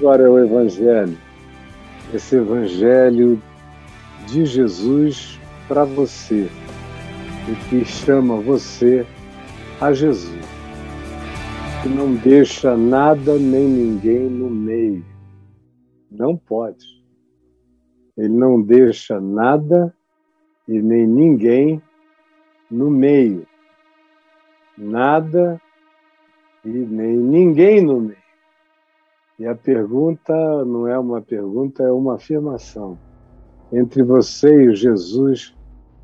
Agora é o Evangelho, esse Evangelho de Jesus para você, e que chama você a Jesus, que não deixa nada nem ninguém no meio. Não pode. Ele não deixa nada e nem ninguém no meio. Nada e nem ninguém no meio. E a pergunta não é uma pergunta, é uma afirmação. Entre você e Jesus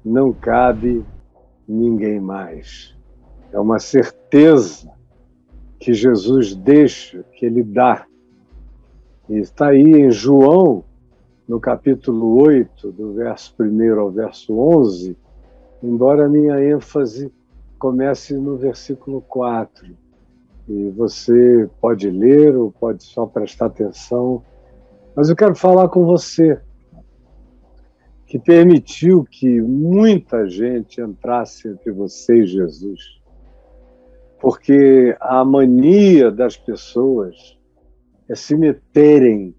não cabe ninguém mais. É uma certeza que Jesus deixa, que ele dá. E está aí em João, no capítulo 8, do verso 1 ao verso 11, embora a minha ênfase comece no versículo 4 e você pode ler ou pode só prestar atenção. Mas eu quero falar com você, que permitiu que muita gente entrasse entre você e Jesus. Porque a mania das pessoas é se meterem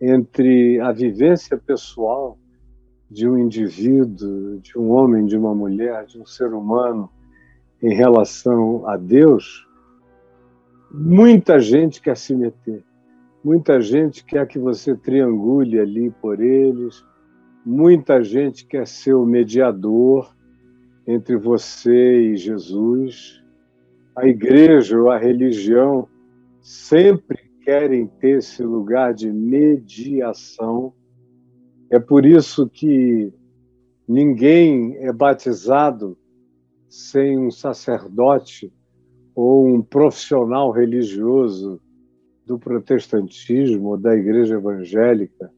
entre a vivência pessoal de um indivíduo, de um homem, de uma mulher, de um ser humano em relação a Deus Muita gente quer se meter, muita gente quer que você triangule ali por eles, muita gente quer ser o mediador entre você e Jesus. A igreja ou a religião sempre querem ter esse lugar de mediação. É por isso que ninguém é batizado sem um sacerdote ou um profissional religioso do protestantismo ou da igreja evangélica,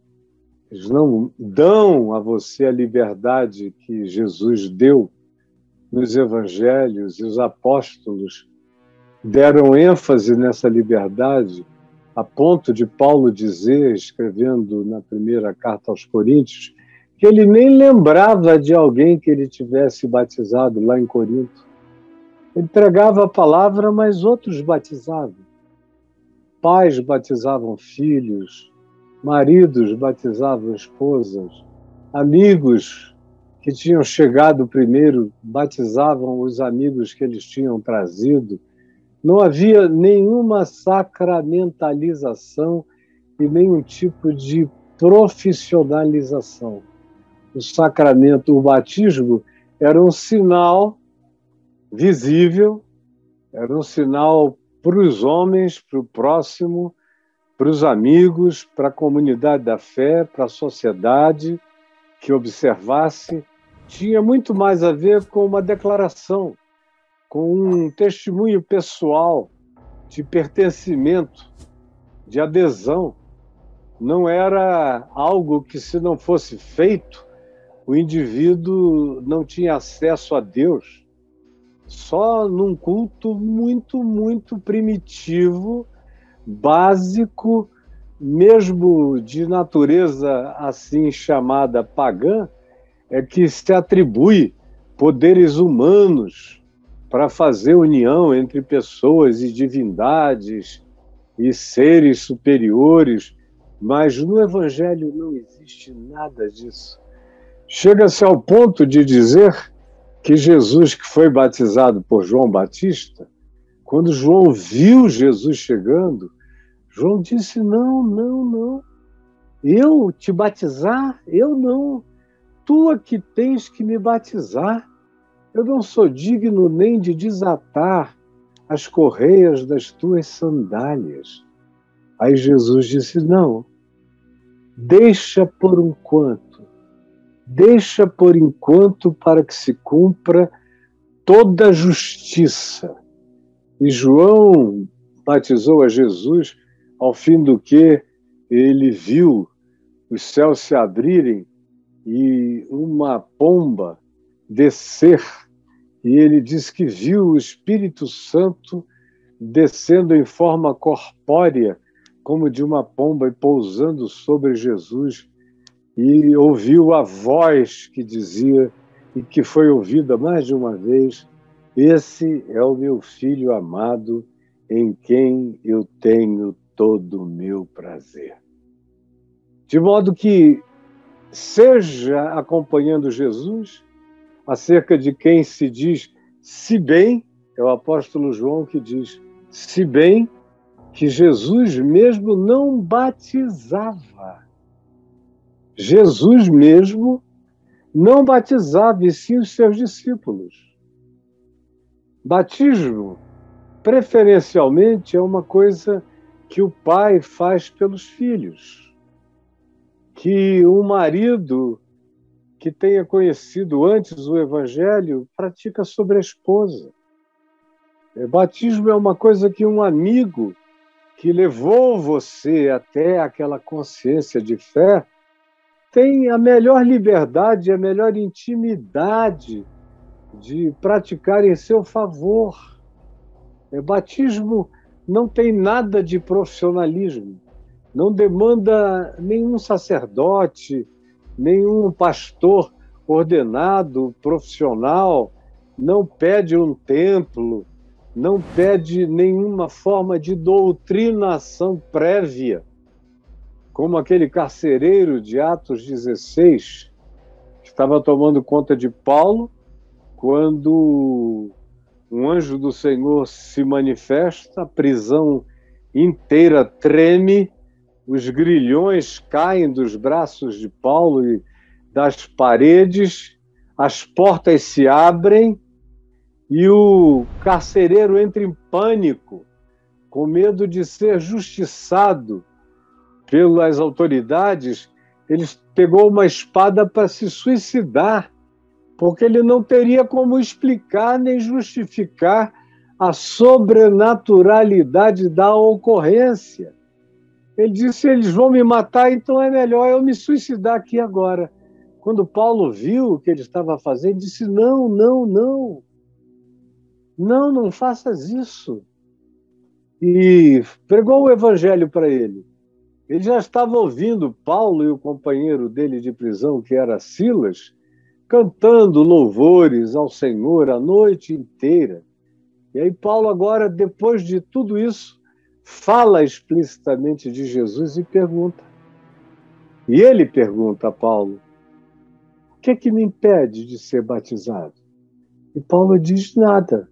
eles não dão a você a liberdade que Jesus deu nos evangelhos e os apóstolos deram ênfase nessa liberdade a ponto de Paulo dizer, escrevendo na primeira carta aos Coríntios, que ele nem lembrava de alguém que ele tivesse batizado lá em Corinto. Ele pregava a palavra, mas outros batizavam. Pais batizavam filhos, maridos batizavam esposas, amigos que tinham chegado primeiro batizavam os amigos que eles tinham trazido. Não havia nenhuma sacramentalização e nenhum tipo de profissionalização. O sacramento, o batismo, era um sinal visível, era um sinal para os homens, para o próximo, para os amigos, para a comunidade da fé, para a sociedade que observasse. Tinha muito mais a ver com uma declaração, com um testemunho pessoal de pertencimento, de adesão. Não era algo que, se não fosse feito, o indivíduo não tinha acesso a Deus só num culto muito, muito primitivo, básico, mesmo de natureza assim chamada pagã, é que se atribui poderes humanos para fazer união entre pessoas e divindades e seres superiores, mas no Evangelho não existe nada disso. Chega-se ao ponto de dizer que Jesus, que foi batizado por João Batista, quando João viu Jesus chegando, João disse: Não, não, não. Eu te batizar? Eu não. Tu é que tens que me batizar. Eu não sou digno nem de desatar as correias das tuas sandálias. Aí Jesus disse: Não, deixa por um quanto deixa por enquanto para que se cumpra toda a justiça. E João batizou a Jesus, ao fim do que ele viu os céus se abrirem e uma pomba descer. E ele diz que viu o Espírito Santo descendo em forma corpórea, como de uma pomba, e pousando sobre Jesus e ouviu a voz que dizia, e que foi ouvida mais de uma vez: Esse é o meu filho amado, em quem eu tenho todo o meu prazer. De modo que seja acompanhando Jesus, acerca de quem se diz, se bem, é o apóstolo João que diz, se bem que Jesus mesmo não batizava. Jesus mesmo não batizava, e sim os seus discípulos. Batismo, preferencialmente, é uma coisa que o pai faz pelos filhos. Que um marido que tenha conhecido antes o Evangelho pratica sobre a esposa. É, batismo é uma coisa que um amigo que levou você até aquela consciência de fé tem a melhor liberdade, a melhor intimidade de praticar em seu favor. É, batismo não tem nada de profissionalismo, não demanda nenhum sacerdote, nenhum pastor ordenado, profissional, não pede um templo, não pede nenhuma forma de doutrinação prévia, como aquele carcereiro de Atos 16, que estava tomando conta de Paulo, quando um anjo do Senhor se manifesta, a prisão inteira treme, os grilhões caem dos braços de Paulo e das paredes, as portas se abrem e o carcereiro entra em pânico, com medo de ser justiçado pelas autoridades. Ele pegou uma espada para se suicidar, porque ele não teria como explicar nem justificar a sobrenaturalidade da ocorrência. Ele disse: eles vão me matar, então é melhor eu me suicidar aqui agora. Quando Paulo viu o que ele estava fazendo, disse: não, não, não. Não, não faças isso. E pregou o evangelho para ele. Ele já estava ouvindo Paulo e o companheiro dele de prisão, que era Silas, cantando louvores ao Senhor a noite inteira. E aí, Paulo, agora, depois de tudo isso, fala explicitamente de Jesus e pergunta. E ele pergunta a Paulo: O que é que me impede de ser batizado? E Paulo diz: Nada.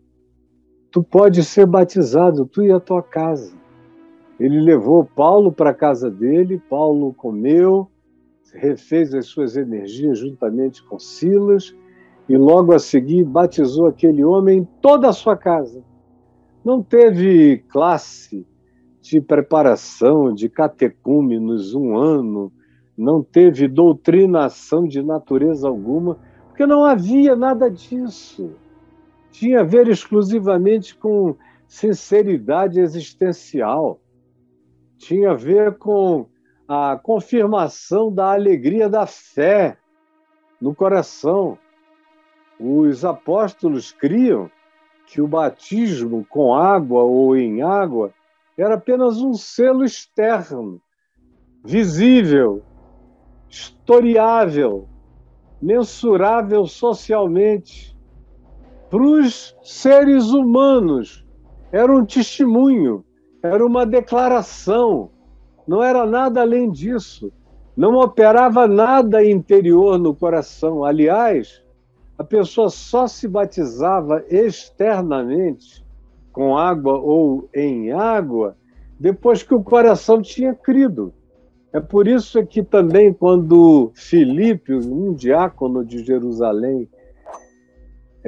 Tu pode ser batizado, tu e a tua casa. Ele levou Paulo para a casa dele, Paulo comeu, refez as suas energias juntamente com Silas e logo a seguir batizou aquele homem em toda a sua casa. Não teve classe, de preparação de catecúmenos um ano, não teve doutrinação de natureza alguma, porque não havia nada disso. Tinha a ver exclusivamente com sinceridade existencial, tinha a ver com a confirmação da alegria da fé no coração. Os apóstolos criam que o batismo com água ou em água era apenas um selo externo, visível, historiável, mensurável socialmente. Para os seres humanos, era um testemunho, era uma declaração, não era nada além disso. Não operava nada interior no coração. Aliás, a pessoa só se batizava externamente com água ou em água, depois que o coração tinha crido. É por isso que também quando Filipe, um diácono de Jerusalém,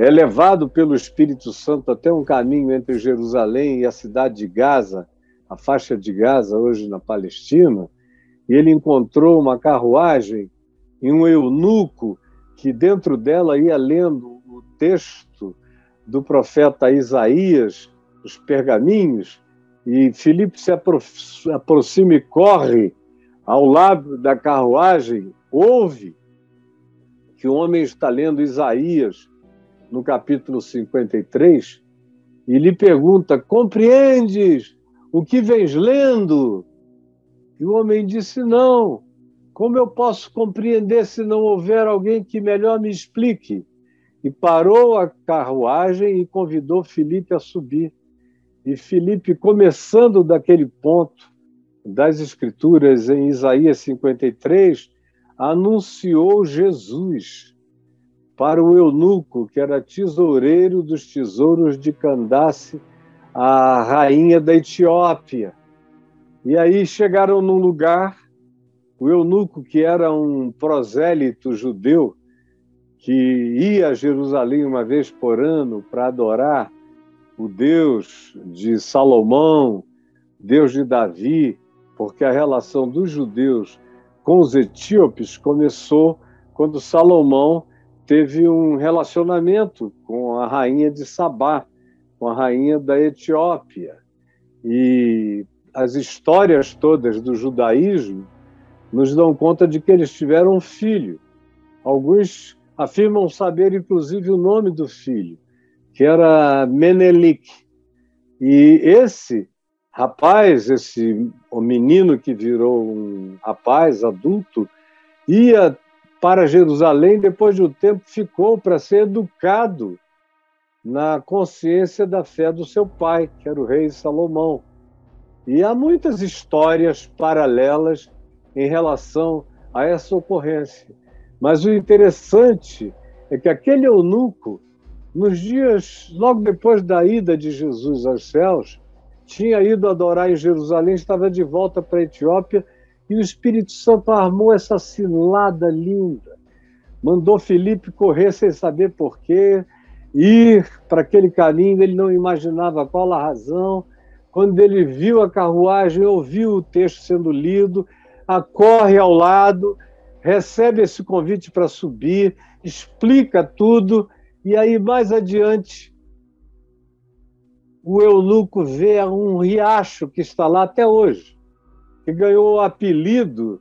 é levado pelo Espírito Santo até um caminho entre Jerusalém e a cidade de Gaza, a faixa de Gaza, hoje na Palestina, e ele encontrou uma carruagem e um eunuco que dentro dela ia lendo o texto do profeta Isaías, os pergaminhos, e Filipe se aproxima e corre ao lado da carruagem, ouve que o homem está lendo Isaías no capítulo 53 e lhe pergunta: Compreendes o que vens lendo? E o homem disse: Não. Como eu posso compreender se não houver alguém que melhor me explique? E parou a carruagem e convidou Filipe a subir. E Felipe, começando daquele ponto, das Escrituras, em Isaías 53, anunciou Jesus para o eunuco, que era tesoureiro dos tesouros de Candace, a rainha da Etiópia. E aí chegaram num lugar, o eunuco, que era um prosélito judeu, que ia a Jerusalém uma vez por ano para adorar o Deus de Salomão, Deus de Davi, porque a relação dos judeus com os etíopes começou quando Salomão teve um relacionamento com a rainha de Sabá, com a rainha da Etiópia. E as histórias todas do judaísmo nos dão conta de que eles tiveram um filho. Alguns afirmam saber, inclusive, o nome do filho, que era Menelik. E esse rapaz, esse menino que virou um rapaz adulto, ia para Jerusalém, depois de um tempo ficou para ser educado na consciência da fé do seu pai, que era o rei Salomão. E há muitas histórias paralelas em relação a essa ocorrência. Mas o interessante é que aquele eunuco, nos dias logo depois da ida de Jesus aos céus, tinha ido adorar em Jerusalém, estava de volta para a Etiópia e o Espírito Santo armou essa cilada linda. Mandou Felipe correr sem saber porquê, ir para aquele caminho, ele não imaginava qual a razão. Quando ele viu a carruagem, ouviu o texto sendo lido, acorre ao lado, recebe esse convite para subir, explica tudo, e aí mais adiante o eunuco vê um riacho que está lá até hoje, que ganhou o apelido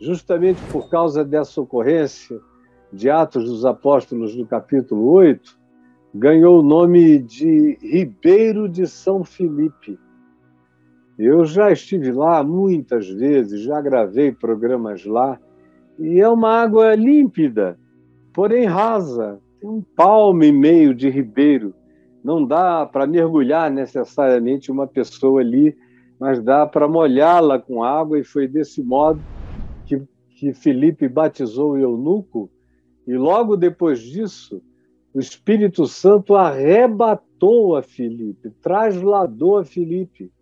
justamente por causa dessa ocorrência de Atos dos Apóstolos no capítulo 8, ganhou o nome de Ribeiro de São Felipe. Eu já estive lá muitas vezes, já gravei programas lá, e é uma água límpida, porém rasa. Tem um palmo e meio de ribeiro. Não dá para mergulhar necessariamente uma pessoa ali, mas dá para molhá-la com água, e foi desse modo que, que Felipe batizou o eunuco. E logo depois disso, o Espírito Santo arrebatou a Felipe, trasladou a Felipe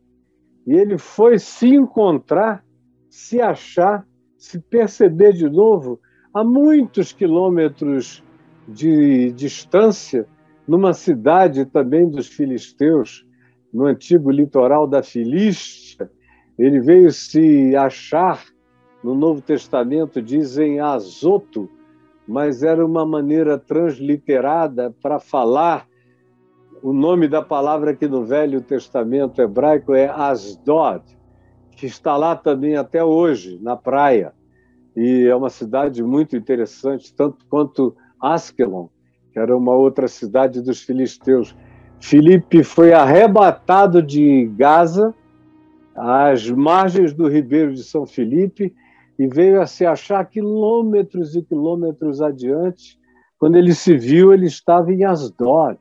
e ele foi se encontrar, se achar, se perceber de novo a muitos quilômetros de distância, numa cidade também dos filisteus, no antigo litoral da Filístia. Ele veio se achar, no Novo Testamento dizem Azoto, mas era uma maneira transliterada para falar o nome da palavra que no Velho Testamento hebraico é Asdod, que está lá também até hoje, na praia. E é uma cidade muito interessante, tanto quanto Askelon, que era uma outra cidade dos filisteus. Filipe foi arrebatado de Gaza, às margens do ribeiro de São Filipe, e veio a se achar quilômetros e quilômetros adiante. Quando ele se viu, ele estava em Asdod.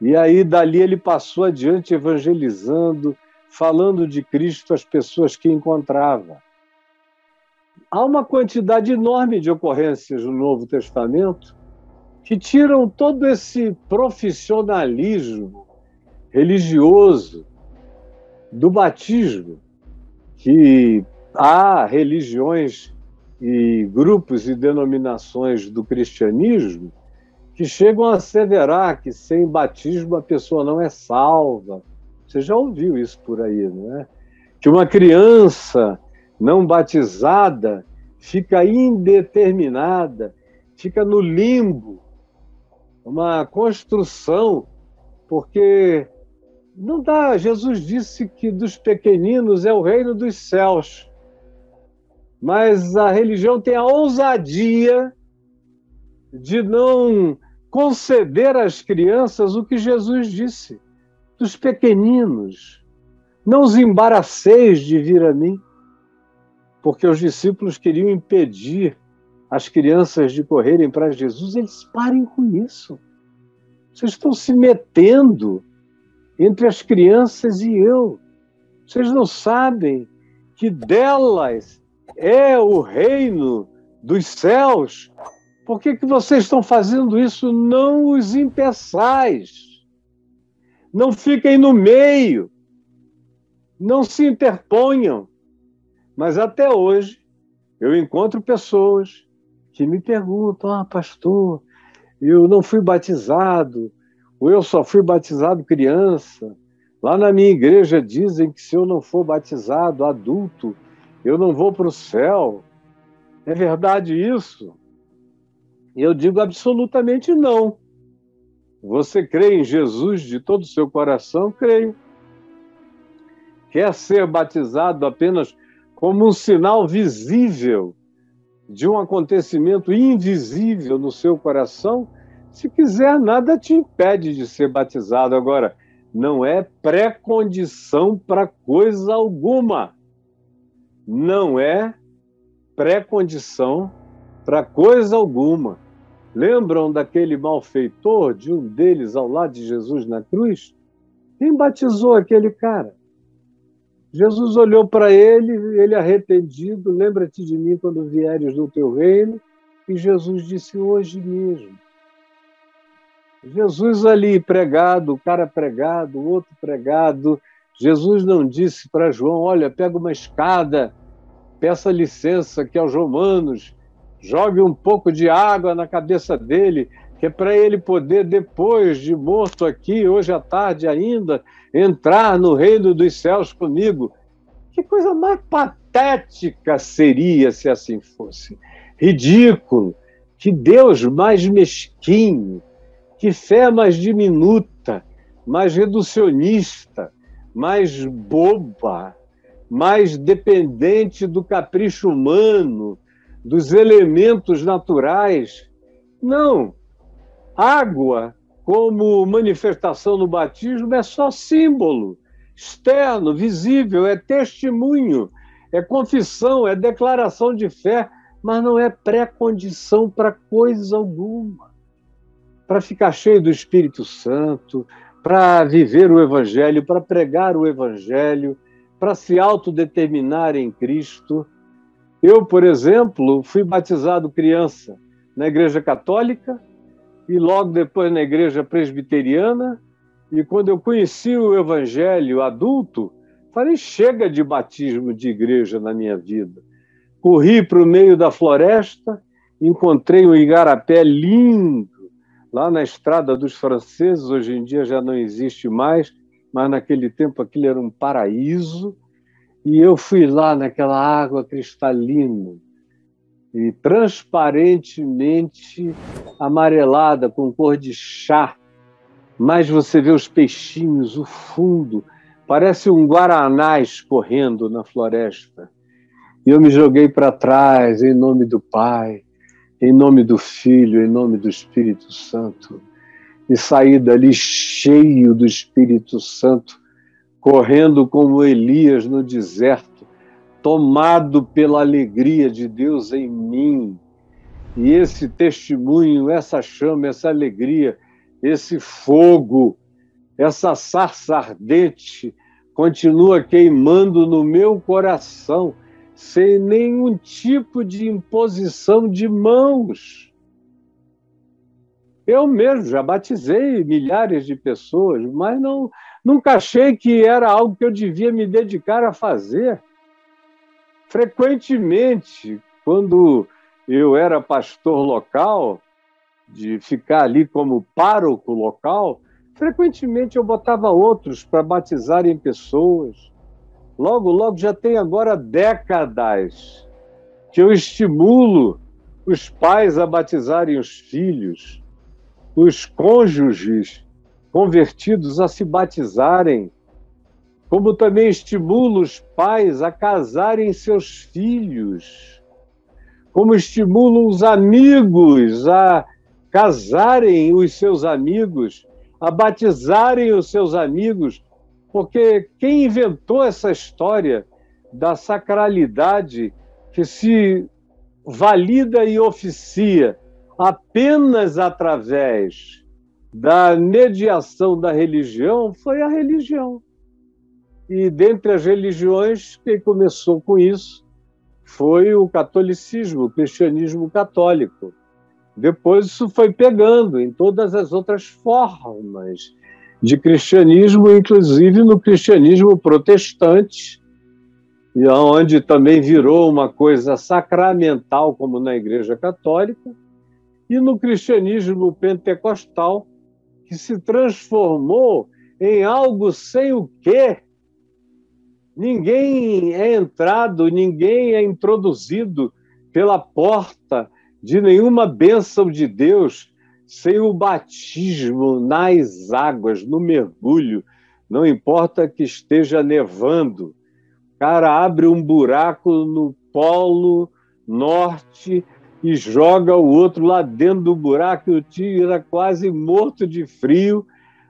E aí, dali, ele passou adiante evangelizando, falando de Cristo às pessoas que encontrava. Há uma quantidade enorme de ocorrências no Novo Testamento que tiram todo esse profissionalismo religioso do batismo, que há religiões e grupos e denominações do cristianismo que chegam a asseverar que sem batismo a pessoa não é salva. Você já ouviu isso por aí, não é? Que uma criança não batizada fica indeterminada, fica no limbo, uma construção, porque não dá. Jesus disse que dos pequeninos é o reino dos céus. Mas a religião tem a ousadia de não conceder às crianças o que Jesus disse, dos pequeninos. Não os embaraceis de vir a mim, porque os discípulos queriam impedir as crianças de correrem para Jesus. Eles parem com isso. Vocês estão se metendo entre as crianças e eu. Vocês não sabem que delas é o reino dos céus, por que, que vocês estão fazendo isso? Não os impeçais. Não fiquem no meio. Não se interponham. Mas até hoje, eu encontro pessoas que me perguntam: ah, pastor, eu não fui batizado, ou eu só fui batizado criança. Lá na minha igreja dizem que se eu não for batizado adulto, eu não vou para o céu. É verdade isso? Eu digo absolutamente não. Você crê em Jesus de todo o seu coração? Creio. Quer ser batizado apenas como um sinal visível de um acontecimento invisível no seu coração? Se quiser, nada te impede de ser batizado. Agora, não é pré-condição para coisa alguma. Não é pré-condição para coisa alguma. Lembram daquele malfeitor, de um deles ao lado de Jesus na cruz? Quem batizou aquele cara? Jesus olhou para ele, ele arrependido, lembra-te de mim quando vieres no teu reino, e Jesus disse hoje mesmo. Jesus ali pregado, o cara pregado, o outro pregado. Jesus não disse para João: olha, pega uma escada, peça licença aqui aos romanos, jogue um pouco de água na cabeça dele, que é para ele poder, depois de morto aqui, hoje à tarde ainda, entrar no reino dos céus comigo. Que coisa mais patética seria se assim fosse. Ridículo. Que Deus mais mesquinho que fé mais diminuta, mais reducionista, mais boba, mais dependente do capricho humano, dos elementos naturais. Não. Água, como manifestação no batismo, é só símbolo externo, visível, é testemunho, é confissão, é declaração de fé, mas não é pré-condição para coisa alguma para ficar cheio do Espírito Santo, para viver o Evangelho, para pregar o Evangelho, para se autodeterminar em Cristo. Eu, por exemplo, fui batizado criança na Igreja Católica e logo depois na Igreja Presbiteriana. E quando eu conheci o Evangelho adulto, falei: chega de batismo de igreja na minha vida. Corri para o meio da floresta, encontrei um igarapé lindo, lá na Estrada dos Franceses, hoje em dia já não existe mais, mas naquele tempo aquilo era um paraíso. E eu fui lá naquela água cristalina e transparentemente amarelada, com cor de chá. Mas você vê os peixinhos, o fundo, parece um guaraná escorrendo na floresta. E eu me joguei para trás em nome do Pai em nome do Filho, em nome do Espírito Santo, e sair dali cheio do Espírito Santo, correndo como Elias no deserto, tomado pela alegria de Deus em mim. E esse testemunho, essa chama, essa alegria, esse fogo, essa sarça ardente continua queimando no meu coração sem nenhum tipo de imposição de mãos. Eu mesmo já batizei milhares de pessoas, mas não, nunca achei que era algo que eu devia me dedicar a fazer. Frequentemente, quando eu era pastor local, de ficar ali como pároco local, frequentemente eu botava outros para batizarem pessoas. Logo, logo já tem agora décadas que eu estimulo os pais a batizarem os filhos, os cônjuges convertidos a se batizarem, como também estimulo os pais a casarem seus filhos, como estimulo os amigos a casarem os seus amigos, a batizarem os seus amigos porque quem inventou essa história da sacralidade que se valida e oficia apenas através da mediação da religião foi a religião. E dentre as religiões, quem começou com isso foi o catolicismo, o cristianismo católico. Depois isso foi pegando em todas as outras formas de cristianismo, inclusive no cristianismo protestante, e onde também virou uma coisa sacramental, como na Igreja Católica, e no cristianismo pentecostal, que se transformou em algo sem o quê Ninguém é entrado, ninguém é introduzido pela porta de nenhuma bênção de Deus sem o batismo nas águas, no mergulho. Não importa que esteja nevando. Cara abre um buraco no polo norte e joga o outro lá dentro do buraco e o tira quase morto de frio,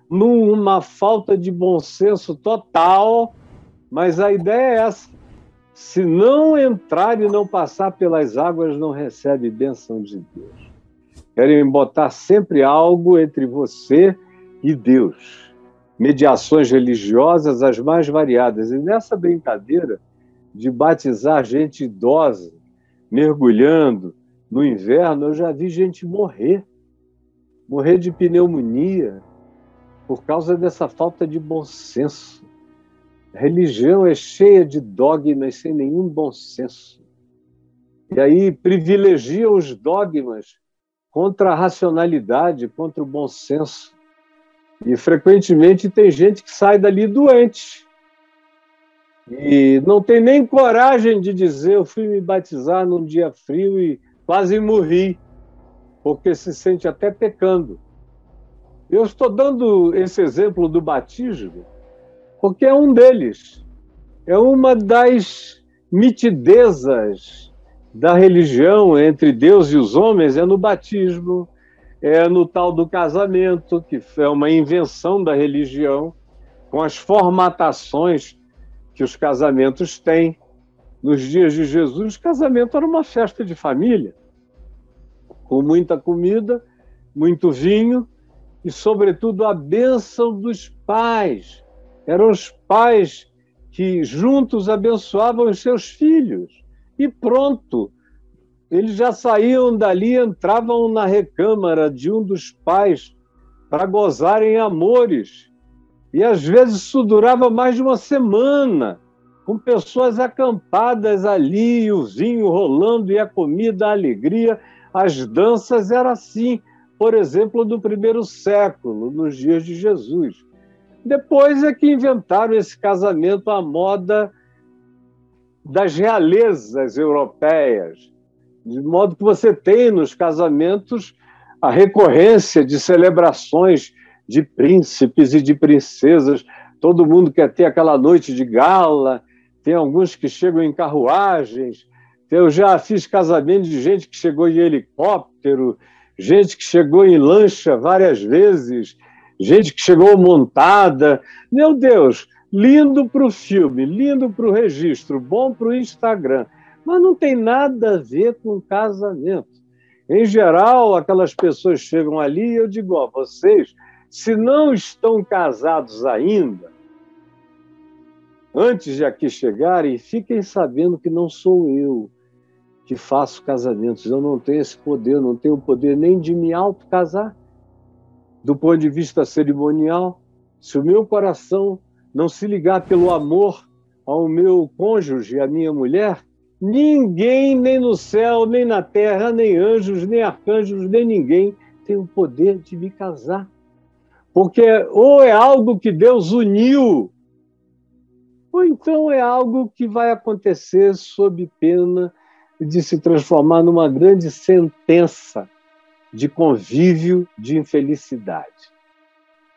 numa falta de bom senso total mas a ideia é essa. Se não entrar e não passar pelas águas, não recebe bênção de Deus. Querem botar sempre algo entre você e Deus. Mediações religiosas as mais variadas. E nessa brincadeira de batizar gente idosa, mergulhando no inverno, eu já vi gente morrer. Morrer de pneumonia por causa dessa falta de bom senso. Religião é cheia de dogmas sem nenhum bom senso. E aí privilegia os dogmas contra a racionalidade, contra o bom senso. E frequentemente tem gente que sai dali doente. E não tem nem coragem de dizer: eu fui me batizar num dia frio e quase morri, porque se sente até pecando. Eu estou dando esse exemplo do batismo porque é um deles. É uma das nitidezas da religião entre Deus e os homens é no batismo, é no tal do casamento, que é uma invenção da religião, com as formatações que os casamentos têm. Nos dias de Jesus, o casamento era uma festa de família, com muita comida, muito vinho e, sobretudo, a bênção dos pais eram os pais que juntos abençoavam os seus filhos. E pronto, eles já saíam dali, entravam na recâmara de um dos pais para gozarem amores. E às vezes isso durava mais de uma semana, com pessoas acampadas ali, o vinho rolando e a comida, a alegria. As danças era assim, por exemplo, do primeiro século, nos dias de Jesus. Depois é que inventaram esse casamento à moda das realezas europeias, de modo que você tem nos casamentos a recorrência de celebrações de príncipes e de princesas. Todo mundo quer ter aquela noite de gala, tem alguns que chegam em carruagens. Eu já fiz casamento de gente que chegou em helicóptero, gente que chegou em lancha várias vezes gente que chegou montada. Meu Deus, lindo para o filme, lindo para o registro, bom para o Instagram, mas não tem nada a ver com casamento. Em geral, aquelas pessoas chegam ali e eu digo: ó, vocês, se não estão casados ainda, antes de aqui chegarem, fiquem sabendo que não sou eu que faço casamentos. Eu não tenho esse poder, não tenho o poder nem de me auto-casar do ponto de vista cerimonial, se o meu coração não se ligar pelo amor ao meu cônjuge, à minha mulher, ninguém, nem no céu, nem na terra, nem anjos, nem arcanjos, nem ninguém tem o poder de me casar. Porque ou é algo que Deus uniu, ou então é algo que vai acontecer sob pena de se transformar numa grande sentença de convívio de infelicidade.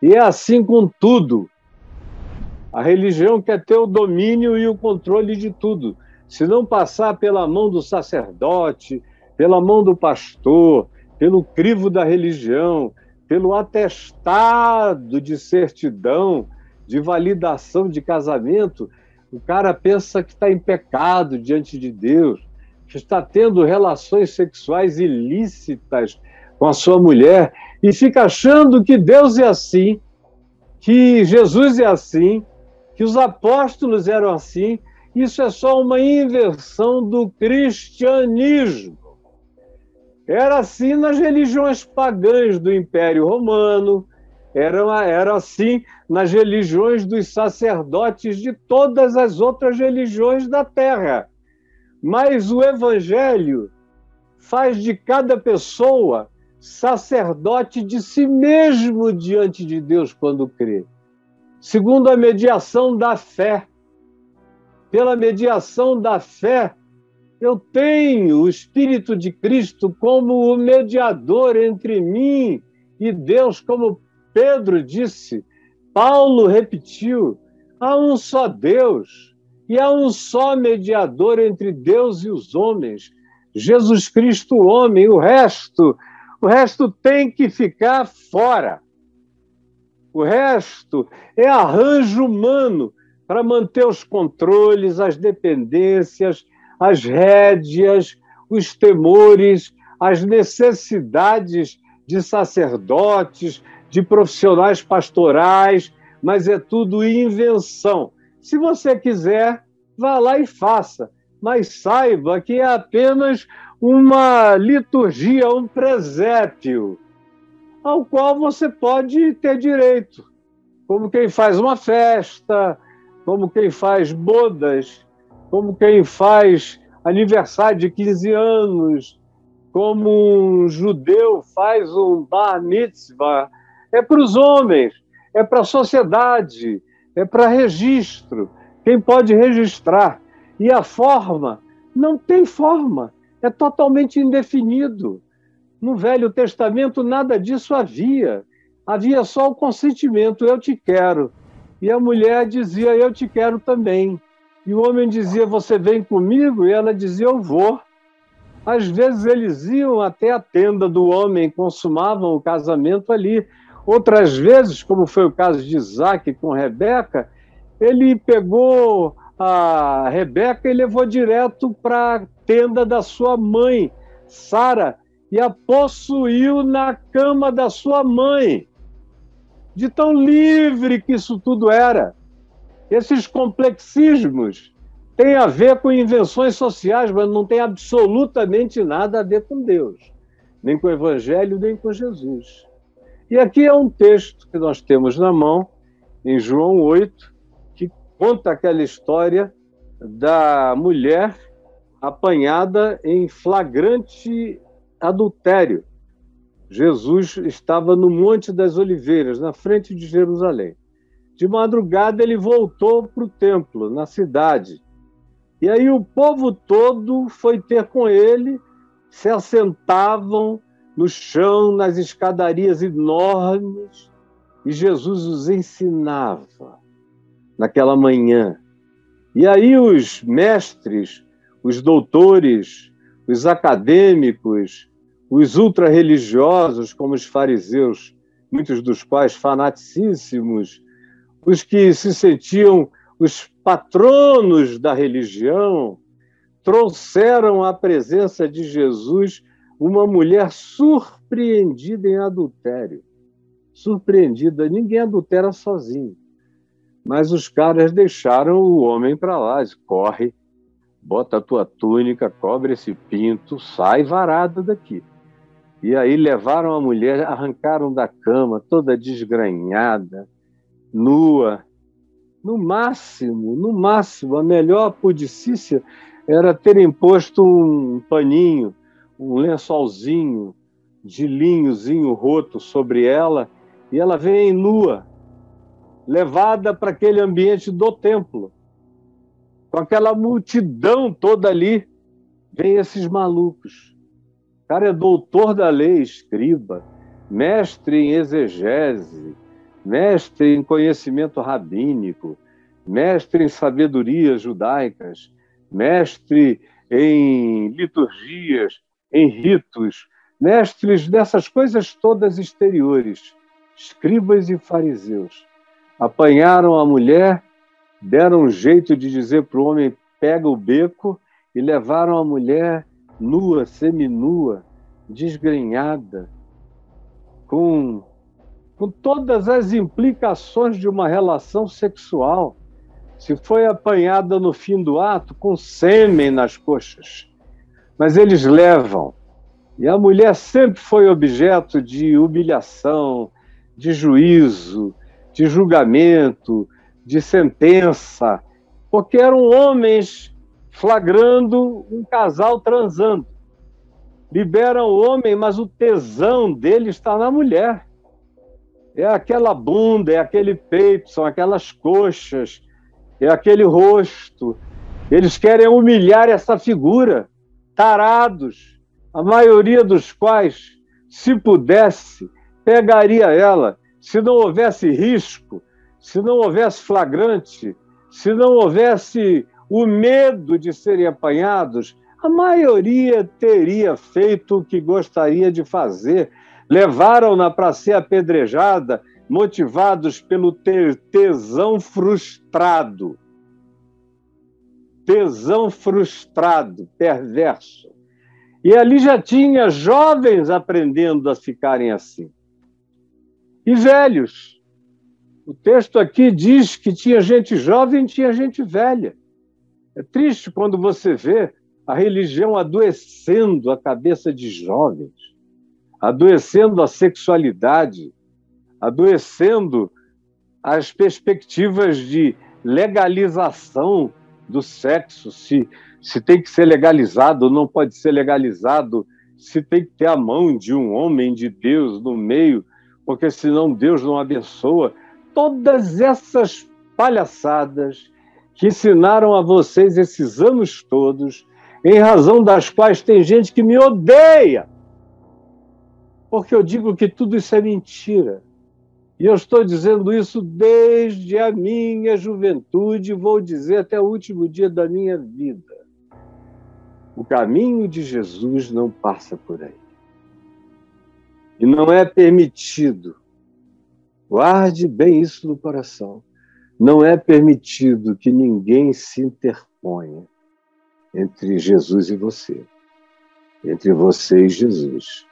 E é assim com tudo. A religião quer ter o domínio e o controle de tudo. Se não passar pela mão do sacerdote, pela mão do pastor, pelo crivo da religião, pelo atestado de certidão, de validação de casamento, o cara pensa que está em pecado diante de Deus, que está tendo relações sexuais ilícitas com a sua mulher e fica achando que Deus é assim, que Jesus é assim, que os apóstolos eram assim. Isso é só uma inversão do cristianismo. Era assim nas religiões pagãs do Império Romano, era, era assim nas religiões dos sacerdotes de todas as outras religiões da terra. Mas o Evangelho faz de cada pessoa sacerdote de si mesmo diante de Deus quando crê, segundo a mediação da fé. Pela mediação da fé, eu tenho o Espírito de Cristo como o mediador entre mim e Deus, como Pedro disse, Paulo repetiu: há um só Deus e há um só mediador entre Deus e os homens, Jesus Cristo, homem. O resto o resto tem que ficar fora. O resto é arranjo humano para manter os controles, as dependências, as rédeas, os temores, as necessidades de sacerdotes, de profissionais pastorais, mas é tudo invenção. Se você quiser, vá lá e faça, mas saiba que é apenas uma liturgia, um presépio, ao qual você pode ter direito, como quem faz uma festa, como quem faz bodas, como quem faz aniversário de 15 anos, como um judeu faz um bar mitzvah. É para os homens, é para a sociedade, é para registro. Quem pode registrar? E a forma? Não tem forma é totalmente indefinido. No Velho Testamento, nada disso havia. Havia só o consentimento, eu te quero. E a mulher dizia, eu te quero também. E o homem dizia, você vem comigo? E ela dizia, eu vou. Às vezes eles iam até a tenda do homem, consumavam o casamento ali. Outras vezes, como foi o caso de Isaac com Rebeca, ele pegou a Rebeca e levou direto para tenda da sua mãe, Sara, e a possuiu na cama da sua mãe. De tão livre que isso tudo era. Esses complexismos têm a ver com invenções sociais, mas não tem absolutamente nada a ver com Deus, nem com o Evangelho, nem com Jesus. E aqui é um texto que nós temos na mão, em João 8, que conta aquela história da mulher apanhada em flagrante adultério. Jesus estava no Monte das Oliveiras, na frente de Jerusalém. De madrugada, ele voltou para o templo, na cidade. E aí o povo todo foi ter com ele, se assentavam no chão, nas escadarias enormes, e Jesus os ensinava naquela manhã. E aí os mestres os doutores, os acadêmicos, os ultra-religiosos, como os fariseus, muitos dos quais fanaticíssimos, os que se sentiam os patronos da religião, trouxeram à presença de Jesus uma mulher surpreendida em adultério. Surpreendida, ninguém adultera sozinho. Mas os caras deixaram o homem para lá, corre, bota a tua túnica, cobre esse pinto, sai varada daqui. E aí levaram a mulher, arrancaram da cama, toda desgranhada, nua. No máximo, no máximo, a melhor pudicícia era ter imposto um paninho, um lençolzinho de linhozinho roto sobre ela, e ela vem nua, levada para aquele ambiente do templo com aquela multidão toda ali, vem esses malucos. O cara é doutor da lei, escriba, mestre em exegese, mestre em conhecimento rabínico, mestre em sabedorias judaicas, mestre em liturgias, em ritos, mestres dessas coisas todas exteriores, escribas e fariseus. Apanharam a mulher deram um jeito de dizer para o homem: pega o beco, e levaram a mulher nua, seminua, desgrenhada, com, com todas as implicações de uma relação sexual. se foi apanhada no fim do ato com sêmen nas coxas. Mas eles levam. E a mulher sempre foi objeto de humilhação, de juízo, de julgamento, de sentença, porque eram homens flagrando um casal transando. Liberam o homem, mas o tesão dele está na mulher. É aquela bunda, é aquele peito, são aquelas coxas, é aquele rosto. Eles querem humilhar essa figura, tarados, a maioria dos quais, se pudesse, pegaria ela, se não houvesse risco, se não houvesse flagrante, se não houvesse o medo de serem apanhados, a maioria teria feito o que gostaria de fazer. Levaram-na para ser apedrejada, motivados pelo tesão frustrado. Tesão frustrado, perverso. E ali já tinha jovens aprendendo a ficarem assim. E velhos. O texto aqui diz que tinha gente jovem tinha gente velha. É triste quando você vê a religião adoecendo a cabeça de jovens, adoecendo a sexualidade, adoecendo as perspectivas de legalização do sexo, se, se tem que ser legalizado ou não pode ser legalizado, se tem que ter a mão de um homem de Deus no meio, porque senão Deus não abençoa todas essas palhaçadas que ensinaram a vocês esses anos todos, em razão das quais tem gente que me odeia, porque eu digo que tudo isso é mentira. E eu estou dizendo isso desde a minha juventude, vou dizer até o último dia da minha vida. O caminho de Jesus não passa por aí. E não é permitido Guarde bem isso no coração. Não é permitido que ninguém se interponha entre Jesus e você, entre você e Jesus.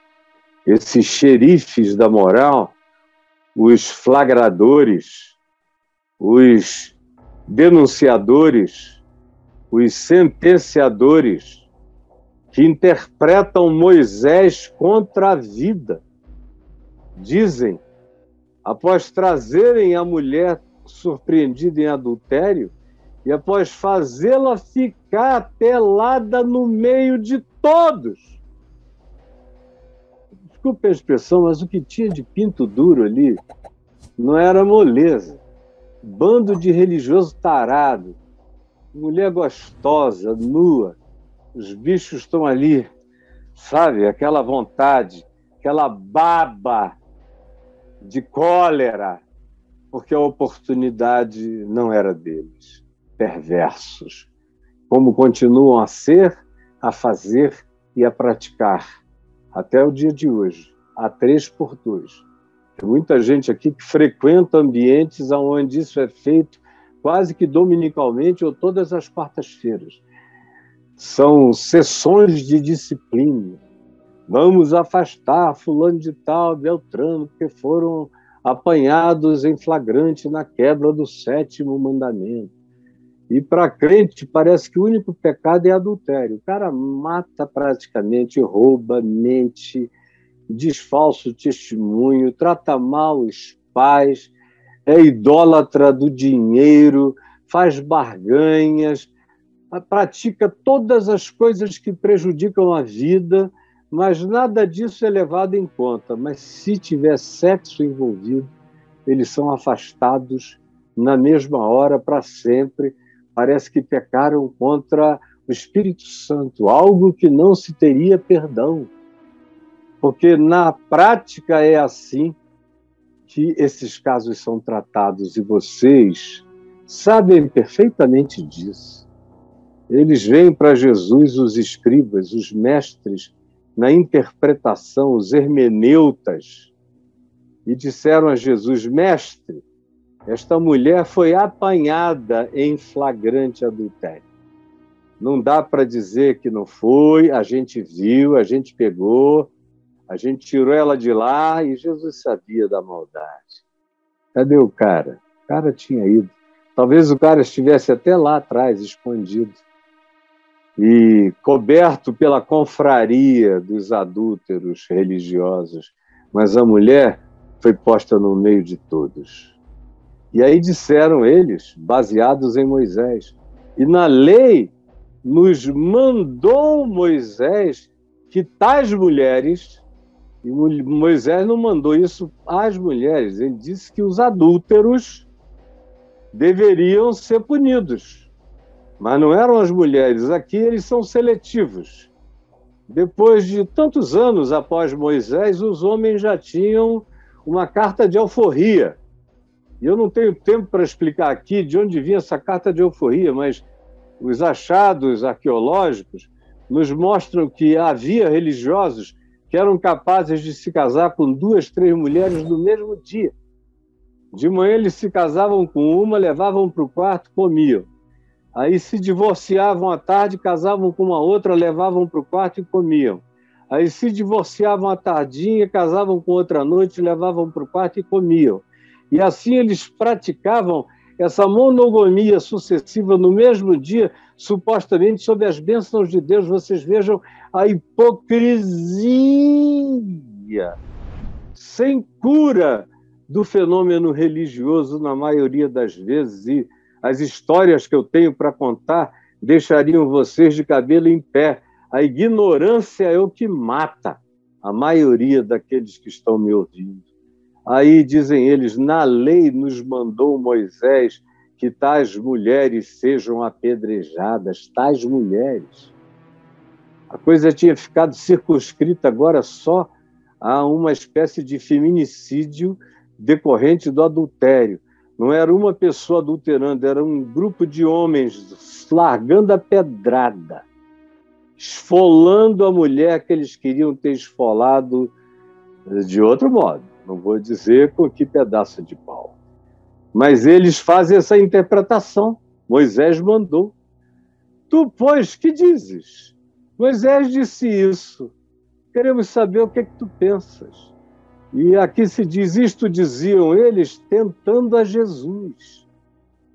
Esses xerifes da moral, os flagradores, os denunciadores, os sentenciadores, que interpretam Moisés contra a vida, dizem após trazerem a mulher surpreendida em adultério e após fazê-la ficar pelada no meio de todos. Desculpe a expressão, mas o que tinha de pinto duro ali não era moleza. Bando de religioso tarado, mulher gostosa, nua, os bichos estão ali, sabe? Aquela vontade, aquela baba de cólera, porque a oportunidade não era deles. Perversos. Como continuam a ser, a fazer e a praticar até o dia de hoje, a três por dois. Tem muita gente aqui que frequenta ambientes onde isso é feito quase que dominicalmente ou todas as quartas-feiras. São sessões de disciplina, Vamos afastar fulano de tal, Beltrano, porque foram apanhados em flagrante na quebra do sétimo mandamento. E para crente parece que o único pecado é adultério. O cara mata praticamente, rouba, mente, diz falso testemunho, trata mal os pais, é idólatra do dinheiro, faz barganhas, pratica todas as coisas que prejudicam a vida mas nada disso é levado em conta. Mas se tiver sexo envolvido, eles são afastados na mesma hora para sempre. Parece que pecaram contra o Espírito Santo, algo que não se teria perdão. Porque na prática é assim que esses casos são tratados e vocês sabem perfeitamente disso. Eles vêm para Jesus, os escribas, os mestres na interpretação, os hermeneutas, e disseram a Jesus: Mestre, esta mulher foi apanhada em flagrante adultério. Não dá para dizer que não foi, a gente viu, a gente pegou, a gente tirou ela de lá e Jesus sabia da maldade. Cadê o cara? O cara tinha ido. Talvez o cara estivesse até lá atrás, escondido, e coberto pela confraria dos adúlteros religiosos, mas a mulher foi posta no meio de todos. E aí disseram eles, baseados em Moisés, e na lei nos mandou Moisés que tais mulheres, e Moisés não mandou isso às mulheres, ele disse que os adúlteros deveriam ser punidos. Mas não eram as mulheres, aqui eles são seletivos. Depois de tantos anos após Moisés, os homens já tinham uma carta de alforria. E eu não tenho tempo para explicar aqui de onde vinha essa carta de alforria, mas os achados arqueológicos nos mostram que havia religiosos que eram capazes de se casar com duas, três mulheres no mesmo dia. De manhã eles se casavam com uma, levavam para o quarto, comiam. Aí se divorciavam à tarde, casavam com uma outra, levavam para o quarto e comiam. Aí se divorciavam à tardinha, casavam com outra à noite, levavam para o quarto e comiam. E assim eles praticavam essa monogamia sucessiva no mesmo dia, supostamente sob as bênçãos de Deus. Vocês vejam a hipocrisia sem cura do fenômeno religioso na maioria das vezes e as histórias que eu tenho para contar deixariam vocês de cabelo em pé. A ignorância é o que mata a maioria daqueles que estão me ouvindo. Aí dizem eles: na lei nos mandou Moisés que tais mulheres sejam apedrejadas, tais mulheres. A coisa tinha ficado circunscrita agora só a uma espécie de feminicídio decorrente do adultério. Não era uma pessoa adulterando, era um grupo de homens largando a pedrada, esfolando a mulher que eles queriam ter esfolado de outro modo. Não vou dizer com que pedaço de pau. Mas eles fazem essa interpretação. Moisés mandou. Tu, pois, que dizes? Moisés disse isso. Queremos saber o que é que tu pensas. E aqui se diz: isto diziam eles tentando a Jesus,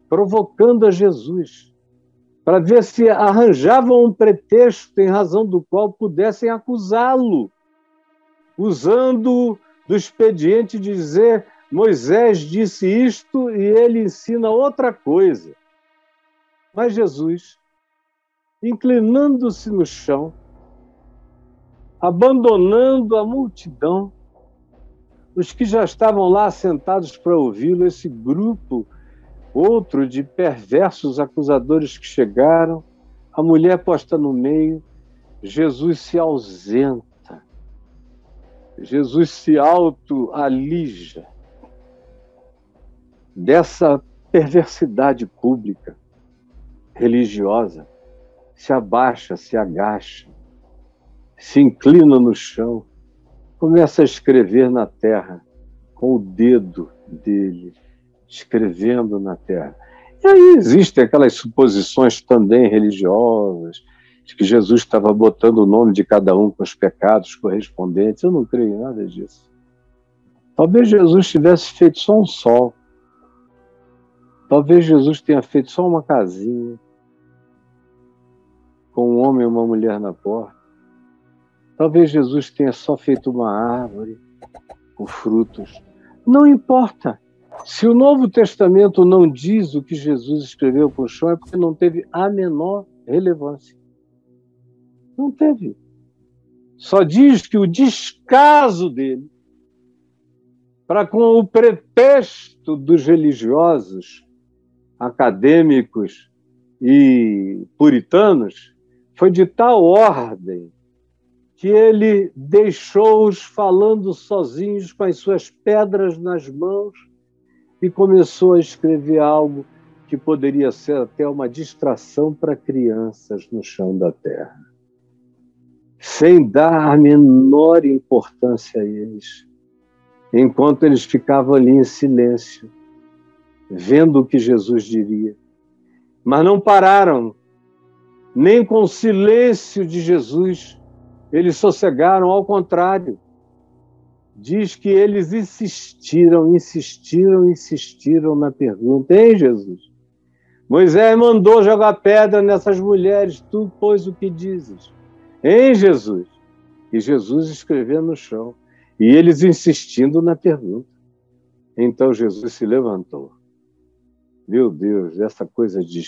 provocando a Jesus, para ver se arranjavam um pretexto em razão do qual pudessem acusá-lo, usando do expediente de dizer Moisés disse isto e ele ensina outra coisa. Mas Jesus, inclinando-se no chão, abandonando a multidão, os que já estavam lá sentados para ouvi-lo, esse grupo, outro de perversos acusadores que chegaram, a mulher posta no meio, Jesus se ausenta. Jesus se auto-alija. Dessa perversidade pública, religiosa, se abaixa, se agacha, se inclina no chão, começa a escrever na terra com o dedo dele, escrevendo na terra. E aí existem aquelas suposições também religiosas, de que Jesus estava botando o nome de cada um com os pecados correspondentes. Eu não creio em nada disso. Talvez Jesus tivesse feito só um sol. Talvez Jesus tenha feito só uma casinha com um homem e uma mulher na porta. Talvez Jesus tenha só feito uma árvore com frutos. Não importa. Se o Novo Testamento não diz o que Jesus escreveu com o chão, é porque não teve a menor relevância. Não teve. Só diz que o descaso dele, para com o pretexto dos religiosos, acadêmicos e puritanos, foi de tal ordem que ele deixou-os falando sozinhos com as suas pedras nas mãos e começou a escrever algo que poderia ser até uma distração para crianças no chão da terra sem dar a menor importância a eles, enquanto eles ficavam ali em silêncio, vendo o que Jesus diria. Mas não pararam, nem com o silêncio de Jesus eles sossegaram, ao contrário. Diz que eles insistiram, insistiram, insistiram na pergunta: Ei, Jesus, Moisés mandou jogar pedra nessas mulheres, tu, pois, o que dizes? Em Jesus. E Jesus escrevendo no chão. E eles insistindo na pergunta. Então Jesus se levantou. Meu Deus, essa coisa de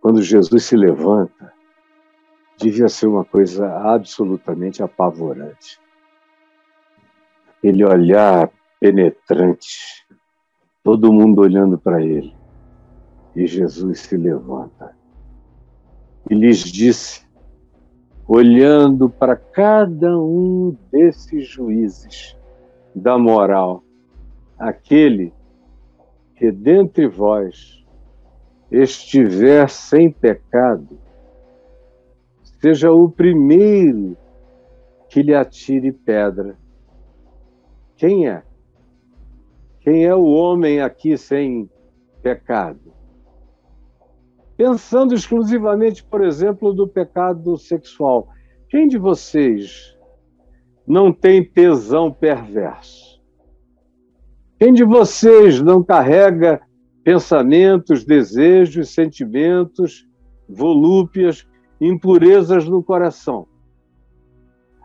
quando Jesus se levanta, devia ser uma coisa absolutamente apavorante. Ele olhar penetrante, todo mundo olhando para ele. E Jesus se levanta e lhes disse, olhando para cada um desses juízes da moral, aquele que dentre vós estiver sem pecado, seja o primeiro que lhe atire pedra. Quem é? Quem é o homem aqui sem pecado? Pensando exclusivamente, por exemplo, do pecado sexual. Quem de vocês não tem tesão perverso? Quem de vocês não carrega pensamentos, desejos, sentimentos, volúpias, impurezas no coração?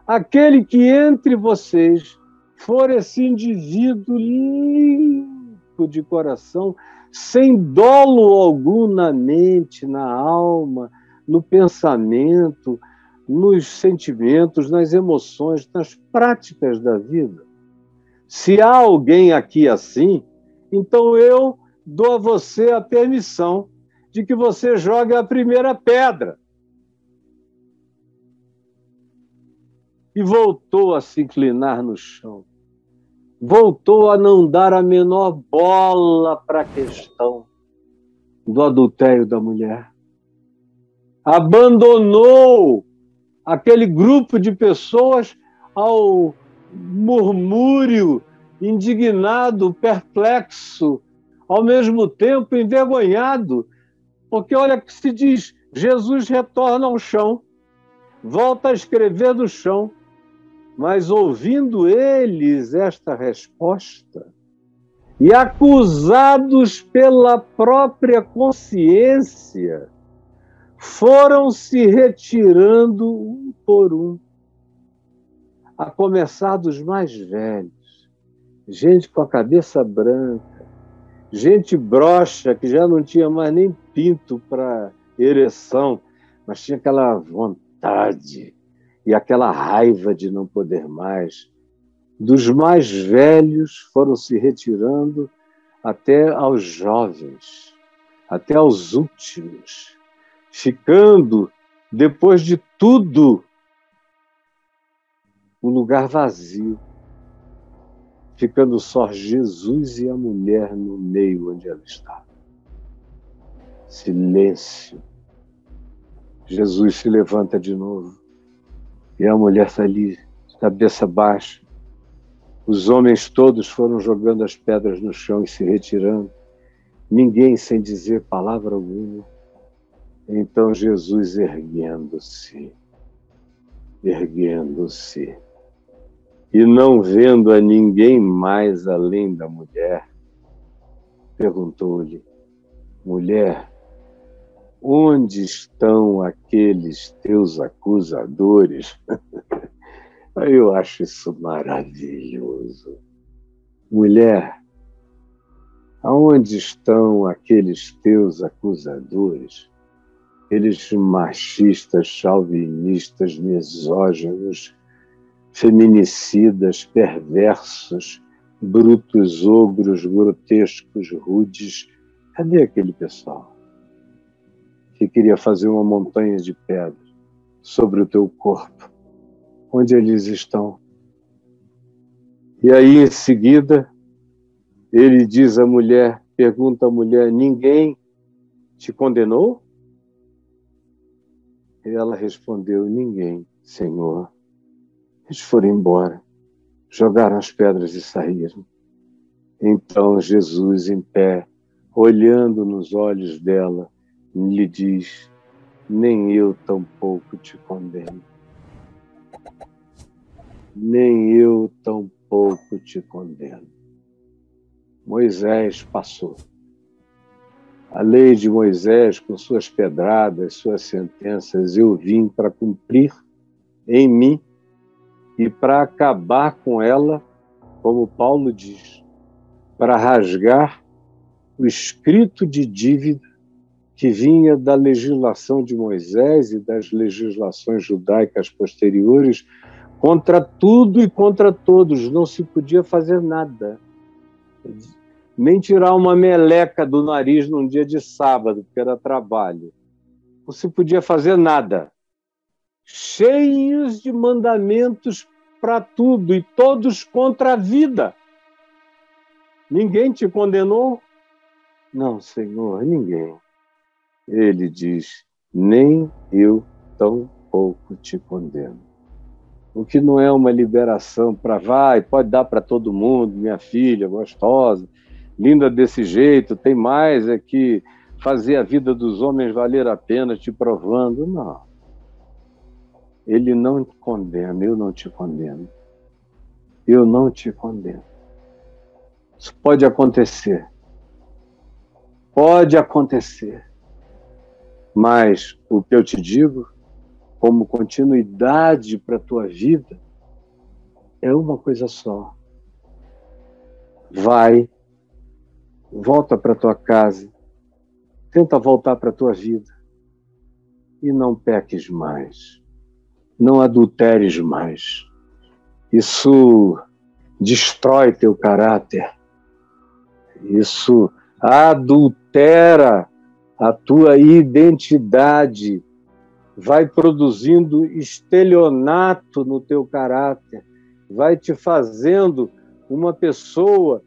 Aquele que entre vocês for esse indivíduo limpo de coração, sem dolo algum na mente, na alma, no pensamento, nos sentimentos, nas emoções, nas práticas da vida. Se há alguém aqui assim, então eu dou a você a permissão de que você jogue a primeira pedra. E voltou a se inclinar no chão voltou a não dar a menor bola para a questão do adultério da mulher. Abandonou aquele grupo de pessoas ao murmúrio, indignado, perplexo, ao mesmo tempo envergonhado, porque olha que se diz: Jesus retorna ao chão, volta a escrever no chão mas ouvindo eles esta resposta, e acusados pela própria consciência, foram se retirando um por um, a começar dos mais velhos, gente com a cabeça branca, gente broxa que já não tinha mais nem pinto para ereção, mas tinha aquela vontade e aquela raiva de não poder mais. Dos mais velhos foram se retirando até aos jovens, até aos últimos, ficando, depois de tudo, o lugar vazio, ficando só Jesus e a mulher no meio onde ela estava. Silêncio. Jesus se levanta de novo e a mulher está ali, cabeça baixa. Os homens todos foram jogando as pedras no chão e se retirando, ninguém sem dizer palavra alguma. Então Jesus erguendo-se, erguendo-se, e não vendo a ninguém mais além da mulher, perguntou-lhe: Mulher, Onde estão aqueles teus acusadores? Eu acho isso maravilhoso. Mulher, aonde estão aqueles teus acusadores? Aqueles machistas, chauvinistas, misóginos, feminicidas, perversos, brutos, ogros, grotescos, rudes. Cadê aquele pessoal? Que queria fazer uma montanha de pedra sobre o teu corpo, onde eles estão. E aí, em seguida, ele diz à mulher, pergunta à mulher: Ninguém te condenou? E ela respondeu: Ninguém, Senhor. Eles foram embora, jogaram as pedras e saíram. Então Jesus, em pé, olhando nos olhos dela, lhe diz: Nem eu tampouco te condeno. Nem eu tampouco te condeno. Moisés passou. a lei de Moisés, com suas pedradas, suas sentenças, eu vim para cumprir em mim e para acabar com ela, como Paulo diz, para rasgar o escrito de dívida que vinha da legislação de Moisés e das legislações judaicas posteriores contra tudo e contra todos, não se podia fazer nada. Nem tirar uma meleca do nariz num dia de sábado, porque era trabalho. Não se podia fazer nada. Cheios de mandamentos para tudo e todos contra a vida. Ninguém te condenou? Não, Senhor, ninguém. Ele diz: nem eu tão pouco te condeno. O que não é uma liberação para vai, pode dar para todo mundo, minha filha, gostosa, linda desse jeito, tem mais é que fazer a vida dos homens valer a pena te provando. Não. Ele não te condena, eu não te condeno. Eu não te condeno. Isso pode acontecer. Pode acontecer. Mas o que eu te digo, como continuidade para a tua vida, é uma coisa só. Vai, volta para tua casa, tenta voltar para tua vida e não peques mais, não adulteres mais. Isso destrói teu caráter, isso adultera a tua identidade, vai produzindo estelionato no teu caráter, vai te fazendo uma pessoa